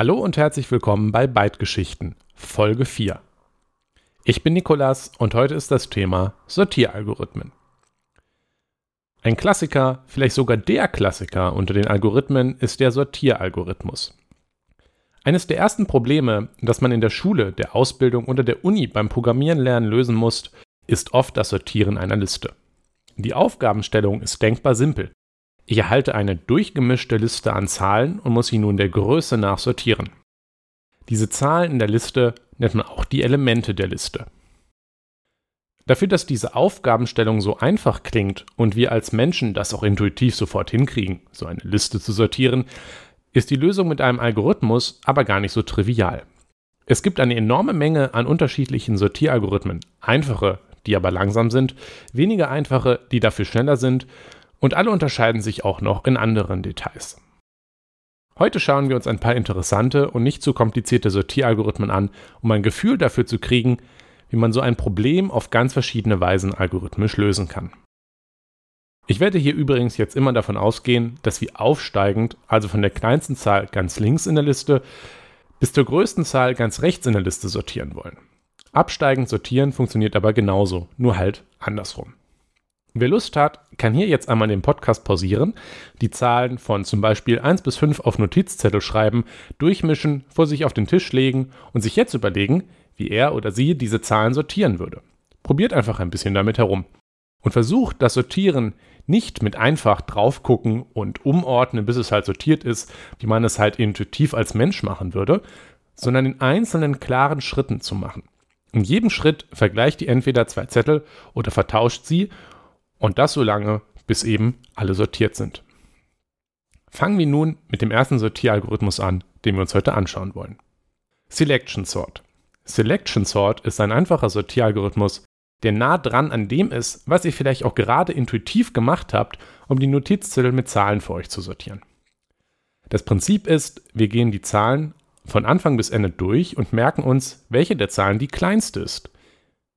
Hallo und herzlich willkommen bei Bytegeschichten, Folge 4. Ich bin Nikolas und heute ist das Thema Sortieralgorithmen. Ein Klassiker, vielleicht sogar der Klassiker unter den Algorithmen ist der Sortieralgorithmus. Eines der ersten Probleme, das man in der Schule, der Ausbildung oder der Uni beim Programmieren lernen lösen muss, ist oft das Sortieren einer Liste. Die Aufgabenstellung ist denkbar simpel. Ich erhalte eine durchgemischte Liste an Zahlen und muss sie nun der Größe nach sortieren. Diese Zahlen in der Liste nennt man auch die Elemente der Liste. Dafür, dass diese Aufgabenstellung so einfach klingt und wir als Menschen das auch intuitiv sofort hinkriegen, so eine Liste zu sortieren, ist die Lösung mit einem Algorithmus aber gar nicht so trivial. Es gibt eine enorme Menge an unterschiedlichen Sortieralgorithmen, einfache, die aber langsam sind, weniger einfache, die dafür schneller sind, und alle unterscheiden sich auch noch in anderen Details. Heute schauen wir uns ein paar interessante und nicht zu komplizierte Sortieralgorithmen an, um ein Gefühl dafür zu kriegen, wie man so ein Problem auf ganz verschiedene Weisen algorithmisch lösen kann. Ich werde hier übrigens jetzt immer davon ausgehen, dass wir aufsteigend, also von der kleinsten Zahl ganz links in der Liste bis zur größten Zahl ganz rechts in der Liste sortieren wollen. Absteigend sortieren funktioniert aber genauso, nur halt andersrum. Wer Lust hat, kann hier jetzt einmal den Podcast pausieren, die Zahlen von zum Beispiel 1 bis 5 auf Notizzettel schreiben, durchmischen, vor sich auf den Tisch legen und sich jetzt überlegen, wie er oder sie diese Zahlen sortieren würde. Probiert einfach ein bisschen damit herum. Und versucht das Sortieren nicht mit einfach draufgucken und umordnen, bis es halt sortiert ist, wie man es halt intuitiv als Mensch machen würde, sondern in einzelnen klaren Schritten zu machen. In jedem Schritt vergleicht ihr entweder zwei Zettel oder vertauscht sie und das so lange, bis eben alle sortiert sind. Fangen wir nun mit dem ersten Sortieralgorithmus an, den wir uns heute anschauen wollen. Selection Sort. Selection Sort ist ein einfacher Sortieralgorithmus, der nah dran an dem ist, was ihr vielleicht auch gerade intuitiv gemacht habt, um die Notizzettel mit Zahlen für euch zu sortieren. Das Prinzip ist, wir gehen die Zahlen von Anfang bis Ende durch und merken uns, welche der Zahlen die kleinste ist.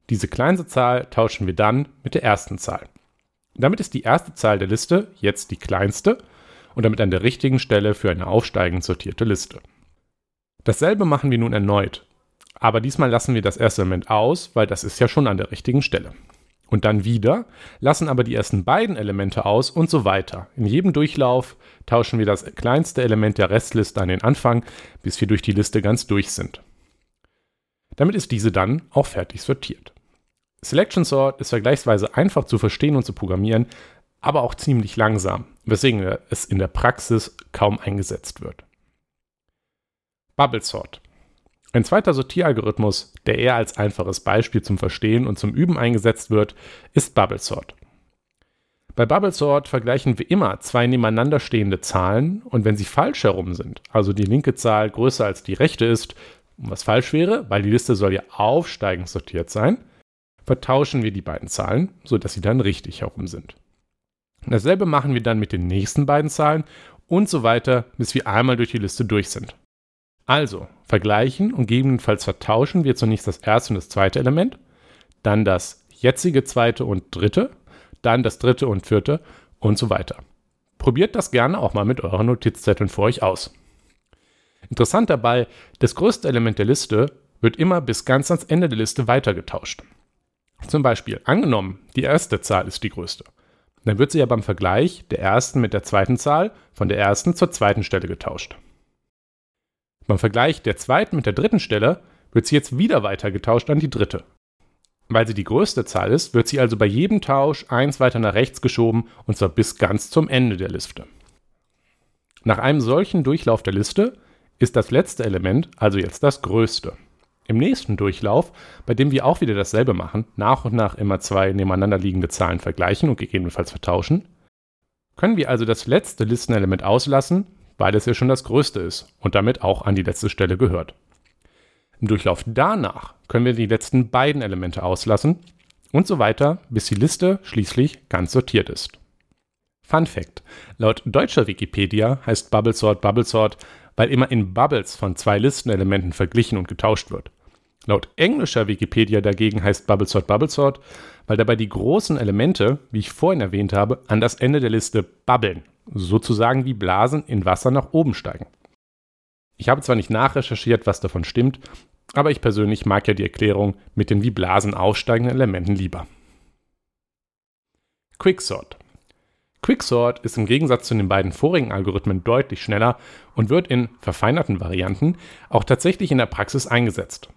Diese kleinste Zahl tauschen wir dann mit der ersten Zahl. Damit ist die erste Zahl der Liste jetzt die kleinste und damit an der richtigen Stelle für eine aufsteigend sortierte Liste. Dasselbe machen wir nun erneut. Aber diesmal lassen wir das erste Element aus, weil das ist ja schon an der richtigen Stelle. Und dann wieder, lassen aber die ersten beiden Elemente aus und so weiter. In jedem Durchlauf tauschen wir das kleinste Element der Restliste an den Anfang, bis wir durch die Liste ganz durch sind. Damit ist diese dann auch fertig sortiert. Selection Sort ist vergleichsweise einfach zu verstehen und zu programmieren, aber auch ziemlich langsam, weswegen es in der Praxis kaum eingesetzt wird. Bubble Sort ein zweiter Sortieralgorithmus, der eher als einfaches Beispiel zum Verstehen und zum Üben eingesetzt wird, ist Bubble Sort. Bei Bubble Sort vergleichen wir immer zwei nebeneinander stehende Zahlen und wenn sie falsch herum sind, also die linke Zahl größer als die rechte ist, was falsch wäre, weil die Liste soll ja aufsteigend sortiert sein, vertauschen wir die beiden Zahlen, sodass sie dann richtig herum sind. Dasselbe machen wir dann mit den nächsten beiden Zahlen und so weiter, bis wir einmal durch die Liste durch sind. Also, vergleichen und gegebenenfalls vertauschen wir zunächst das erste und das zweite Element, dann das jetzige zweite und dritte, dann das dritte und vierte und so weiter. Probiert das gerne auch mal mit euren Notizzetteln für euch aus. Interessant dabei, das größte Element der Liste wird immer bis ganz ans Ende der Liste weitergetauscht. Zum Beispiel, angenommen, die erste Zahl ist die größte. Dann wird sie ja beim Vergleich der ersten mit der zweiten Zahl von der ersten zur zweiten Stelle getauscht. Beim Vergleich der zweiten mit der dritten Stelle wird sie jetzt wieder weiter getauscht an die dritte. Weil sie die größte Zahl ist, wird sie also bei jedem Tausch eins weiter nach rechts geschoben und zwar bis ganz zum Ende der Liste. Nach einem solchen Durchlauf der Liste ist das letzte Element also jetzt das größte. Im nächsten Durchlauf, bei dem wir auch wieder dasselbe machen, nach und nach immer zwei nebeneinander liegende Zahlen vergleichen und gegebenenfalls vertauschen, können wir also das letzte Listenelement auslassen weil es ja schon das größte ist und damit auch an die letzte Stelle gehört. Im Durchlauf danach können wir die letzten beiden Elemente auslassen und so weiter, bis die Liste schließlich ganz sortiert ist. Fun Fact: Laut deutscher Wikipedia heißt Bubble Sort Bubble Sort, weil immer in Bubbles von zwei Listenelementen verglichen und getauscht wird. Laut englischer Wikipedia dagegen heißt Bubble Sort Bubble Sort, weil dabei die großen Elemente, wie ich vorhin erwähnt habe, an das Ende der Liste bubbeln sozusagen wie Blasen in Wasser nach oben steigen. Ich habe zwar nicht nachrecherchiert, was davon stimmt, aber ich persönlich mag ja die Erklärung mit den wie Blasen aufsteigenden Elementen lieber. Quicksort. Quicksort ist im Gegensatz zu den beiden vorigen Algorithmen deutlich schneller und wird in verfeinerten Varianten auch tatsächlich in der Praxis eingesetzt.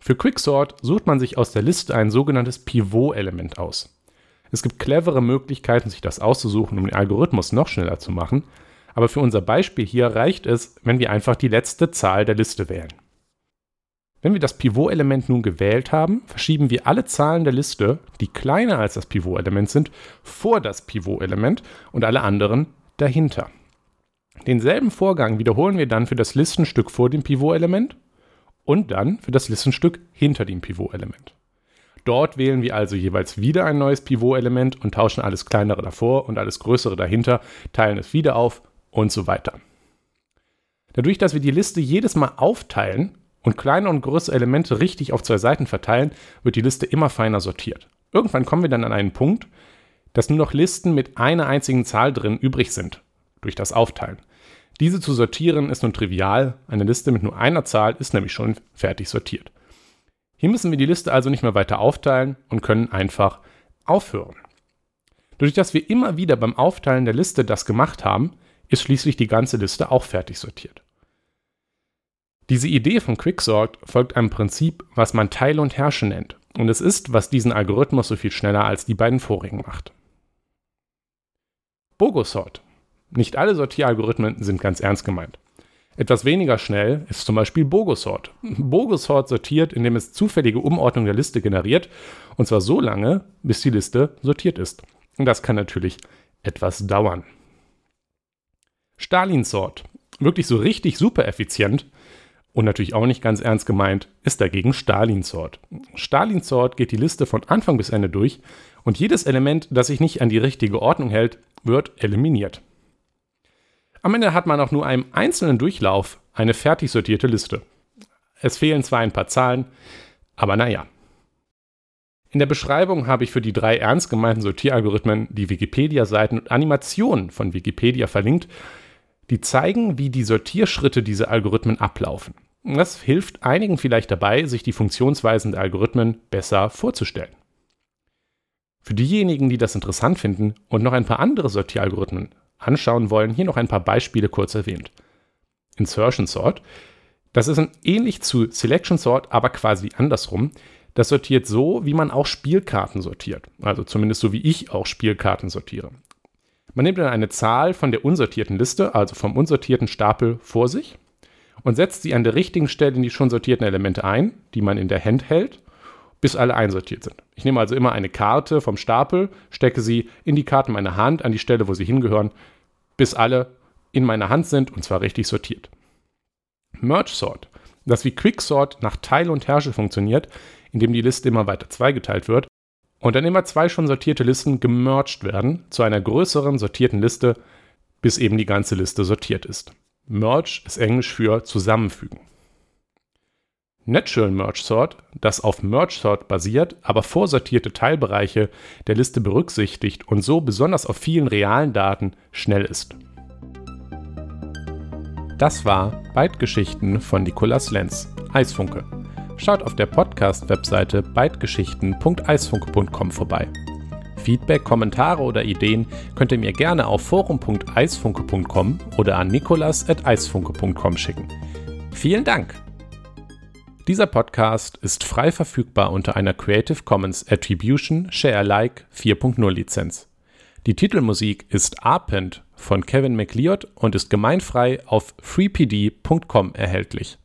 Für Quicksort sucht man sich aus der Liste ein sogenanntes Pivot-Element aus. Es gibt clevere Möglichkeiten, sich das auszusuchen, um den Algorithmus noch schneller zu machen, aber für unser Beispiel hier reicht es, wenn wir einfach die letzte Zahl der Liste wählen. Wenn wir das Pivot-Element nun gewählt haben, verschieben wir alle Zahlen der Liste, die kleiner als das Pivot-Element sind, vor das Pivot-Element und alle anderen dahinter. Denselben Vorgang wiederholen wir dann für das Listenstück vor dem Pivot-Element und dann für das Listenstück hinter dem Pivot-Element. Dort wählen wir also jeweils wieder ein neues Pivot-Element und tauschen alles kleinere davor und alles größere dahinter, teilen es wieder auf und so weiter. Dadurch, dass wir die Liste jedes Mal aufteilen, und kleine und größere Elemente richtig auf zwei Seiten verteilen, wird die Liste immer feiner sortiert. Irgendwann kommen wir dann an einen Punkt, dass nur noch Listen mit einer einzigen Zahl drin übrig sind, durch das Aufteilen. Diese zu sortieren ist nun trivial, eine Liste mit nur einer Zahl ist nämlich schon fertig sortiert. Hier müssen wir die Liste also nicht mehr weiter aufteilen und können einfach aufhören. Dadurch, dass wir immer wieder beim Aufteilen der Liste das gemacht haben, ist schließlich die ganze Liste auch fertig sortiert. Diese Idee von Quicksort folgt einem Prinzip, was man Teile und Herrsche nennt. Und es ist, was diesen Algorithmus so viel schneller als die beiden vorigen macht. Bogosort. Nicht alle Sortieralgorithmen sind ganz ernst gemeint. Etwas weniger schnell ist zum Beispiel Bogosort. Bogosort sortiert, indem es zufällige Umordnung der Liste generiert, und zwar so lange, bis die Liste sortiert ist. Und das kann natürlich etwas dauern. Stalin-Sort. Wirklich so richtig super effizient, und natürlich auch nicht ganz ernst gemeint, ist dagegen Stalin-Sort. Stalin-Sort geht die Liste von Anfang bis Ende durch und jedes Element, das sich nicht an die richtige Ordnung hält, wird eliminiert. Am Ende hat man auch nur einem einzelnen Durchlauf eine fertig sortierte Liste. Es fehlen zwar ein paar Zahlen, aber naja. In der Beschreibung habe ich für die drei ernst gemeinten Sortieralgorithmen die Wikipedia-Seiten und Animationen von Wikipedia verlinkt, die zeigen, wie die Sortierschritte dieser Algorithmen ablaufen. Das hilft einigen vielleicht dabei, sich die Funktionsweisen der Algorithmen besser vorzustellen. Für diejenigen, die das interessant finden und noch ein paar andere Sortieralgorithmen anschauen wollen, hier noch ein paar Beispiele kurz erwähnt. Insertion Sort, das ist ähnlich zu Selection Sort, aber quasi andersrum. Das sortiert so, wie man auch Spielkarten sortiert. Also zumindest so, wie ich auch Spielkarten sortiere. Man nimmt dann eine Zahl von der unsortierten Liste, also vom unsortierten Stapel, vor sich und setzt sie an der richtigen Stelle in die schon sortierten Elemente ein, die man in der Hand hält, bis alle einsortiert sind. Ich nehme also immer eine Karte vom Stapel, stecke sie in die Karten meiner Hand an die Stelle, wo sie hingehören, bis alle in meiner Hand sind und zwar richtig sortiert. Merge Sort, das wie Quicksort nach Teil und Herrsche funktioniert, indem die Liste immer weiter zweigeteilt wird, und dann immer zwei schon sortierte Listen gemerged werden zu einer größeren sortierten Liste, bis eben die ganze Liste sortiert ist. Merge ist Englisch für zusammenfügen. Natural Merge Sort, das auf Merge Sort basiert, aber vorsortierte Teilbereiche der Liste berücksichtigt und so besonders auf vielen realen Daten schnell ist. Das war Bytegeschichten von Nicolas Lenz, Eisfunke. Schaut auf der Podcast-Webseite beitgeschichten.eisfunke.com vorbei. Feedback, Kommentare oder Ideen könnt ihr mir gerne auf forum.eisfunke.com oder an nikolas.eisfunke.com schicken. Vielen Dank! Dieser Podcast ist frei verfügbar unter einer Creative Commons Attribution Share Alike 4.0 Lizenz. Die Titelmusik ist Arpent von Kevin McLeod und ist gemeinfrei auf freepd.com erhältlich.